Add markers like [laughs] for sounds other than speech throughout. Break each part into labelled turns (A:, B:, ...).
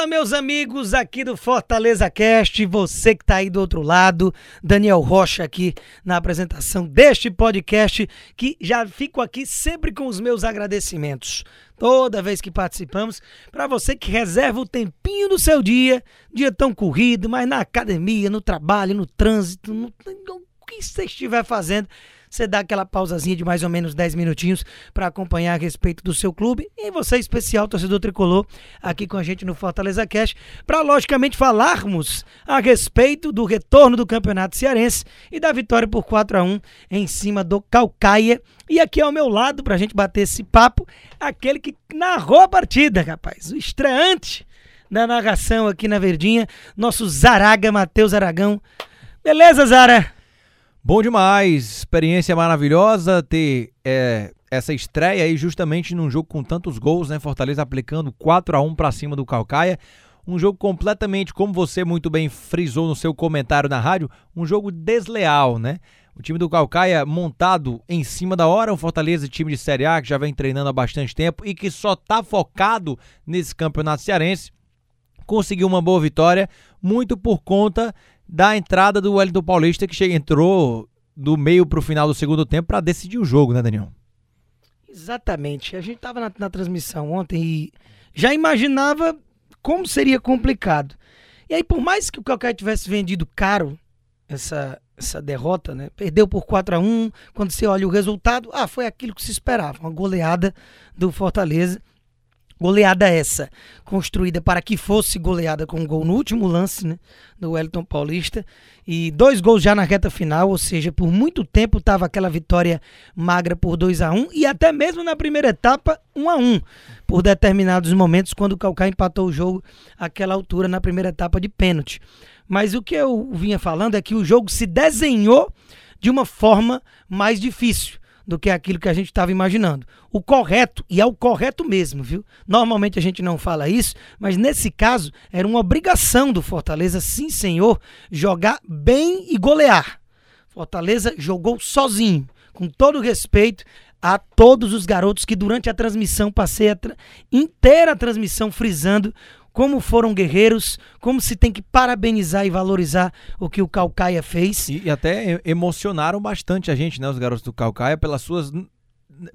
A: Fala, meus amigos aqui do Fortaleza Cast, você que está aí do outro lado, Daniel Rocha aqui na apresentação deste podcast, que já fico aqui sempre com os meus agradecimentos. Toda vez que participamos, para você que reserva o tempinho do seu dia, dia tão corrido, mas na academia, no trabalho, no trânsito, no, no que você estiver fazendo, você dá aquela pausazinha de mais ou menos 10 minutinhos para acompanhar a respeito do seu clube e você, especial torcedor tricolor, aqui com a gente no Fortaleza Cash, para logicamente falarmos a respeito do retorno do Campeonato Cearense e da vitória por 4 a 1 em cima do Calcaia. E aqui ao meu lado, para a gente bater esse papo, aquele que narrou a partida, rapaz, o estreante da narração aqui na Verdinha, nosso Zaraga, Matheus Aragão. Beleza, Zara?
B: Bom demais, experiência maravilhosa ter é, essa estreia aí justamente num jogo com tantos gols, né? Fortaleza aplicando 4 a 1 para cima do Calcaia. Um jogo completamente, como você muito bem frisou no seu comentário na rádio, um jogo desleal, né? O time do Calcaia montado em cima da hora, o Fortaleza, time de Série A, que já vem treinando há bastante tempo e que só tá focado nesse campeonato cearense, conseguiu uma boa vitória, muito por conta da entrada do Wellington Paulista, que chega, entrou do meio para o final do segundo tempo para decidir o jogo, né, Daniel?
A: Exatamente. A gente estava na, na, transmissão ontem e já imaginava como seria complicado. E aí, por mais que o Calcaia tivesse vendido caro essa, essa derrota, né? Perdeu por 4 a 1 Quando você olha o resultado, ah, foi aquilo que se esperava. Uma goleada do Fortaleza. Goleada essa, construída para que fosse goleada com um gol no último lance né, do Wellington Paulista. E dois gols já na reta final, ou seja, por muito tempo estava aquela vitória magra por 2 a 1 e até mesmo na primeira etapa 1 a 1 por determinados momentos, quando o Calcá empatou o jogo àquela altura na primeira etapa de pênalti. Mas o que eu vinha falando é que o jogo se desenhou de uma forma mais difícil do que aquilo que a gente estava imaginando. O correto, e é o correto mesmo, viu? Normalmente a gente não fala isso, mas nesse caso era uma obrigação do Fortaleza, sim senhor, jogar bem e golear. Fortaleza jogou sozinho, com todo respeito a todos os garotos que durante a transmissão passei a tra inteira a transmissão frisando como foram guerreiros, como se tem que parabenizar e valorizar o que o Calcaia fez.
B: E, e até emocionaram bastante a gente, né, os garotos do Calcaia, pelas suas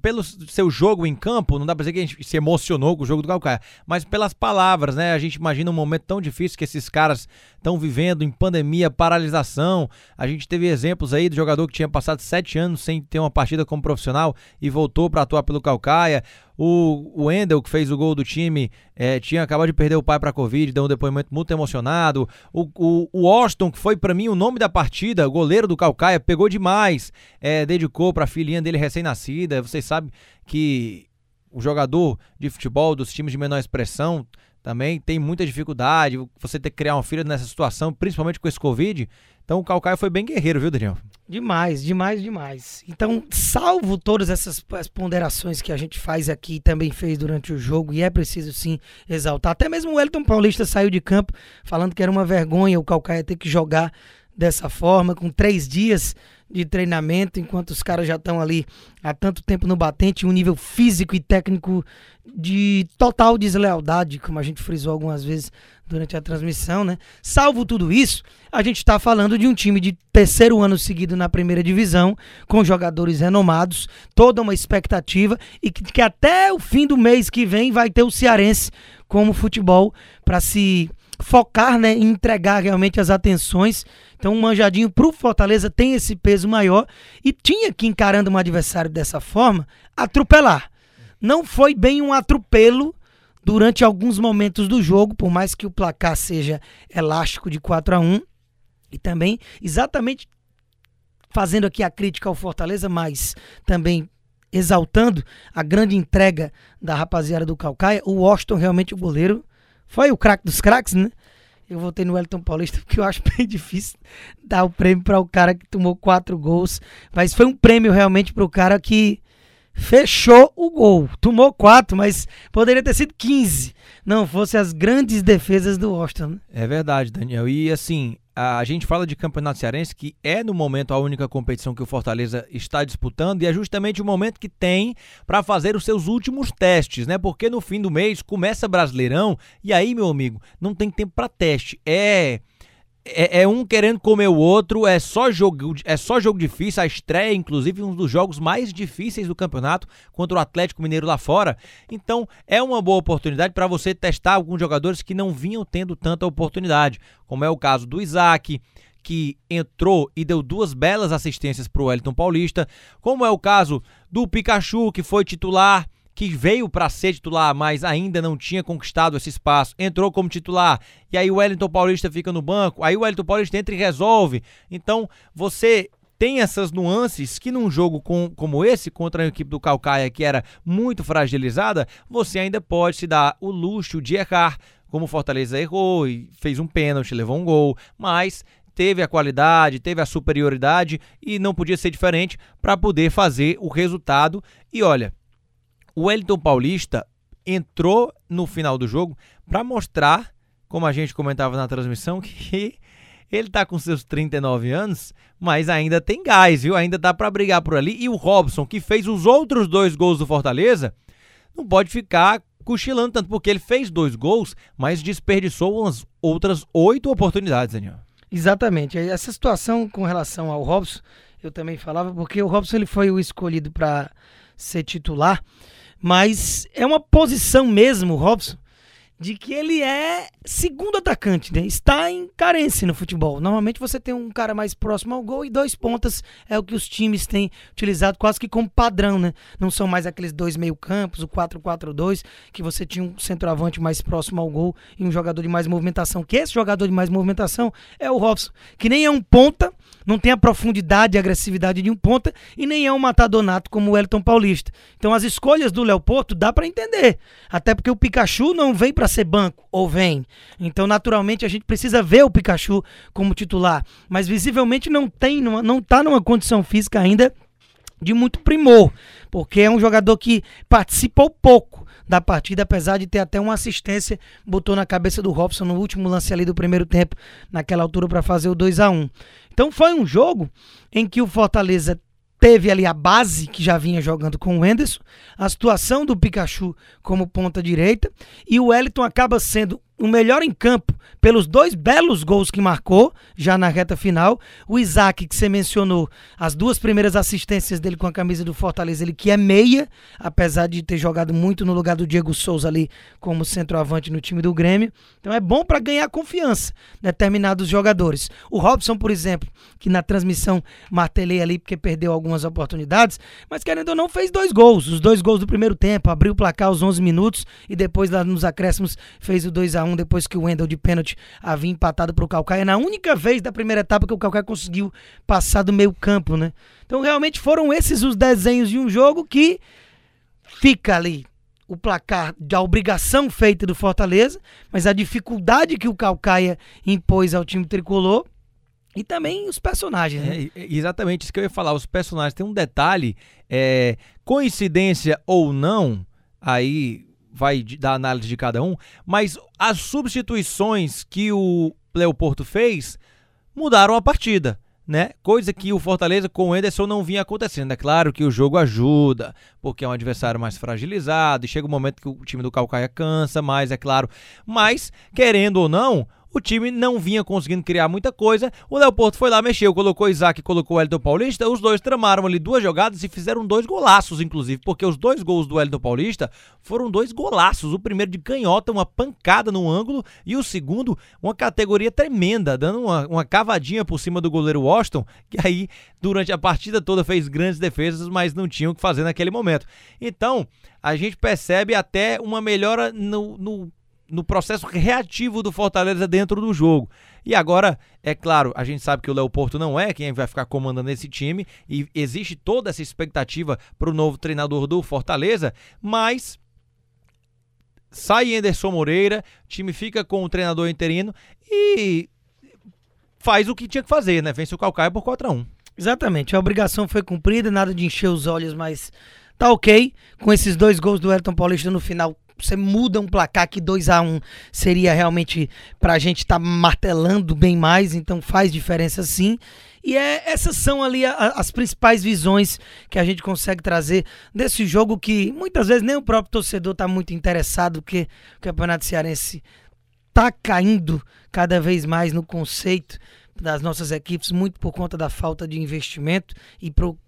B: pelo seu jogo em campo, não dá pra dizer que a gente se emocionou com o jogo do Calcaia, mas pelas palavras, né? A gente imagina um momento tão difícil que esses caras estão vivendo em pandemia, paralisação. A gente teve exemplos aí do jogador que tinha passado sete anos sem ter uma partida como profissional e voltou para atuar pelo Calcaia. O, o Endel, que fez o gol do time, é, tinha acabado de perder o pai para Covid, deu um depoimento muito emocionado. O, o, o Austin, que foi para mim o nome da partida, goleiro do Calcaia, pegou demais, é, dedicou para a filhinha dele recém-nascida. Vocês sabem que o jogador de futebol dos times de menor expressão também tem muita dificuldade. Você ter que criar uma filha nessa situação, principalmente com esse Covid. Então o Calcaia foi bem guerreiro, viu, Daniel?
A: Demais, demais, demais. Então, salvo todas essas ponderações que a gente faz aqui também fez durante o jogo, e é preciso sim exaltar. Até mesmo o Elton Paulista saiu de campo falando que era uma vergonha o Calcaia ter que jogar dessa forma, com três dias de treinamento, enquanto os caras já estão ali há tanto tempo no batente, um nível físico e técnico de total deslealdade, como a gente frisou algumas vezes durante a transmissão, né? Salvo tudo isso, a gente está falando de um time de terceiro ano seguido na primeira divisão, com jogadores renomados, toda uma expectativa e que, que até o fim do mês que vem vai ter o Cearense como futebol para se focar, né, em entregar realmente as atenções. Então, um manjadinho para o Fortaleza tem esse peso maior e tinha que, encarando um adversário dessa forma, atropelar. Não foi bem um atropelo durante alguns momentos do jogo, por mais que o placar seja elástico de 4 a 1 e também exatamente fazendo aqui a crítica ao Fortaleza, mas também exaltando a grande entrega da rapaziada do Calcaia, o Washington realmente o goleiro foi o craque dos craques, né? Eu votei no Wellington Paulista porque eu acho [laughs] bem difícil dar o prêmio para o cara que tomou quatro gols. Mas foi um prêmio realmente para o cara que fechou o gol. Tomou quatro, mas poderia ter sido 15. Não fosse as grandes defesas do Washington. Né?
B: É verdade, Daniel. E assim, a gente fala de Campeonato Cearense, que é no momento a única competição que o Fortaleza está disputando, e é justamente o momento que tem para fazer os seus últimos testes, né? Porque no fim do mês começa Brasileirão, e aí, meu amigo, não tem tempo para teste. É é, é, um querendo comer o outro, é só jogo, é só jogo difícil. A estreia, inclusive, um dos jogos mais difíceis do campeonato contra o Atlético Mineiro lá fora. Então, é uma boa oportunidade para você testar alguns jogadores que não vinham tendo tanta oportunidade, como é o caso do Isaac, que entrou e deu duas belas assistências para o Wellington Paulista, como é o caso do Pikachu, que foi titular que veio para ser titular, mas ainda não tinha conquistado esse espaço, entrou como titular, e aí o Wellington Paulista fica no banco, aí o Wellington Paulista entra e resolve. Então, você tem essas nuances que num jogo com, como esse, contra a equipe do Calcaia, que era muito fragilizada, você ainda pode se dar o luxo de errar, como o Fortaleza errou e fez um pênalti, levou um gol, mas teve a qualidade, teve a superioridade e não podia ser diferente para poder fazer o resultado. E olha, o Wellington Paulista entrou no final do jogo para mostrar, como a gente comentava na transmissão, [laughs] que ele está com seus 39 anos, mas ainda tem gás, viu? Ainda dá para brigar por ali. E o Robson, que fez os outros dois gols do Fortaleza, não pode ficar cochilando tanto, porque ele fez dois gols, mas desperdiçou umas outras oito oportunidades, Daniel.
A: Exatamente. Essa situação com relação ao Robson, eu também falava, porque o Robson ele foi o escolhido para ser titular. Mas é uma posição mesmo, Robson, de que ele é segundo atacante, né? Está em carência no futebol. Normalmente você tem um cara mais próximo ao gol e dois pontas é o que os times têm utilizado quase que como padrão, né? Não são mais aqueles dois meio-campos, o 4-4-2, que você tinha um centroavante mais próximo ao gol e um jogador de mais movimentação. Que esse jogador de mais movimentação é o Robson, que nem é um ponta, não tem a profundidade e agressividade de um ponta e nem é um matadonato como o Elton Paulista. Então as escolhas do Léo Porto dá para entender, até porque o Pikachu não vem para ser banco, ou vem. Então naturalmente a gente precisa ver o Pikachu como titular, mas visivelmente não tem, não tá numa condição física ainda de muito primor, porque é um jogador que participou pouco da partida, apesar de ter até uma assistência, botou na cabeça do Robson no último lance ali do primeiro tempo, naquela altura para fazer o 2 a 1 Então foi um jogo em que o Fortaleza teve ali a base que já vinha jogando com o Enderson, a situação do Pikachu como ponta direita, e o Wellington acaba sendo o melhor em campo pelos dois belos gols que marcou já na reta final. O Isaac, que você mencionou, as duas primeiras assistências dele com a camisa do Fortaleza, ele que é meia, apesar de ter jogado muito no lugar do Diego Souza ali como centroavante no time do Grêmio. Então é bom para ganhar confiança determinados jogadores. O Robson, por exemplo, que na transmissão martelei ali porque perdeu algumas oportunidades, mas querendo ou não fez dois gols, os dois gols do primeiro tempo, abriu o placar aos 11 minutos e depois lá nos acréscimos fez o 2 a 1 1 depois que o Wendel de pênalti havia empatado para o Calcaia. Na única vez da primeira etapa que o Calcaia conseguiu passar do meio campo, né? Então realmente foram esses os desenhos de um jogo que fica ali o placar da obrigação feita do Fortaleza, mas a dificuldade que o Calcaia impôs ao time tricolor e também os personagens, né?
B: É, exatamente isso que eu ia falar. Os personagens tem um detalhe, é, coincidência ou não, aí vai dar análise de cada um, mas as substituições que o Leoporto fez mudaram a partida. Né? Coisa que o Fortaleza com o Ederson não vinha acontecendo. É claro que o jogo ajuda, porque é um adversário mais fragilizado, e chega um momento que o time do Calcaia cansa mais, é claro. Mas, querendo ou não, o time não vinha conseguindo criar muita coisa. O Leopoldo foi lá, mexeu, colocou Isaac, colocou o Elton Paulista. Os dois tramaram ali duas jogadas e fizeram dois golaços, inclusive, porque os dois gols do Elton Paulista foram dois golaços. O primeiro de canhota, uma pancada no ângulo, e o segundo, uma categoria tremenda, dando uma, uma cavadinha por cima do goleiro Washington, que aí, durante a partida toda, fez grandes defesas, mas não tinha o que fazer naquele momento. Então, a gente percebe até uma melhora no, no no processo reativo do Fortaleza dentro do jogo. E agora, é claro, a gente sabe que o Léo Porto não é quem vai ficar comandando esse time e existe toda essa expectativa para o novo treinador do Fortaleza, mas sai Anderson Moreira, o time fica com o treinador interino e faz o que tinha que fazer, né? Vence o Calcaia por 4 a 1.
A: Exatamente, a obrigação foi cumprida, nada de encher os olhos mais tá ok. Com esses dois gols do Elton Paulista no final, você muda um placar que 2 a 1 um seria realmente pra gente estar tá martelando bem mais, então faz diferença sim. E é, essas são ali a, as principais visões que a gente consegue trazer desse jogo que muitas vezes nem o próprio torcedor está muito interessado, porque o Campeonato Cearense tá caindo cada vez mais no conceito das nossas equipes, muito por conta da falta de investimento e pro,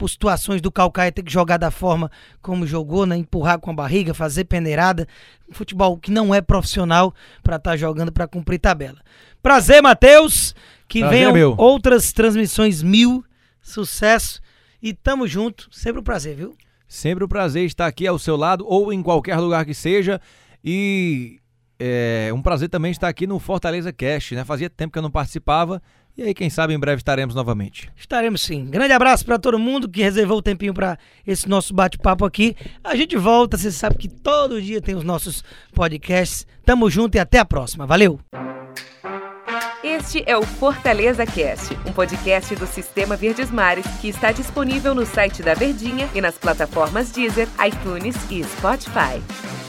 A: por situações do Calcaia ter que jogar da forma como jogou, né? empurrar com a barriga, fazer peneirada. Um futebol que não é profissional para estar tá jogando para cumprir tabela. Prazer, Matheus. Que Prazer, venham meu. outras transmissões mil. Sucesso. E tamo junto. Sempre um prazer, viu?
B: Sempre um prazer estar aqui ao seu lado ou em qualquer lugar que seja. E é um prazer também estar aqui no Fortaleza Cast, né? Fazia tempo que eu não participava e aí, quem sabe, em breve estaremos novamente.
A: Estaremos sim. Grande abraço para todo mundo que reservou o tempinho para esse nosso bate-papo aqui. A gente volta, você sabe que todo dia tem os nossos podcasts. Tamo junto e até a próxima. Valeu!
C: Este é o Fortaleza Cast, um podcast do Sistema Verdes Mares que está disponível no site da Verdinha e nas plataformas Deezer, iTunes e Spotify.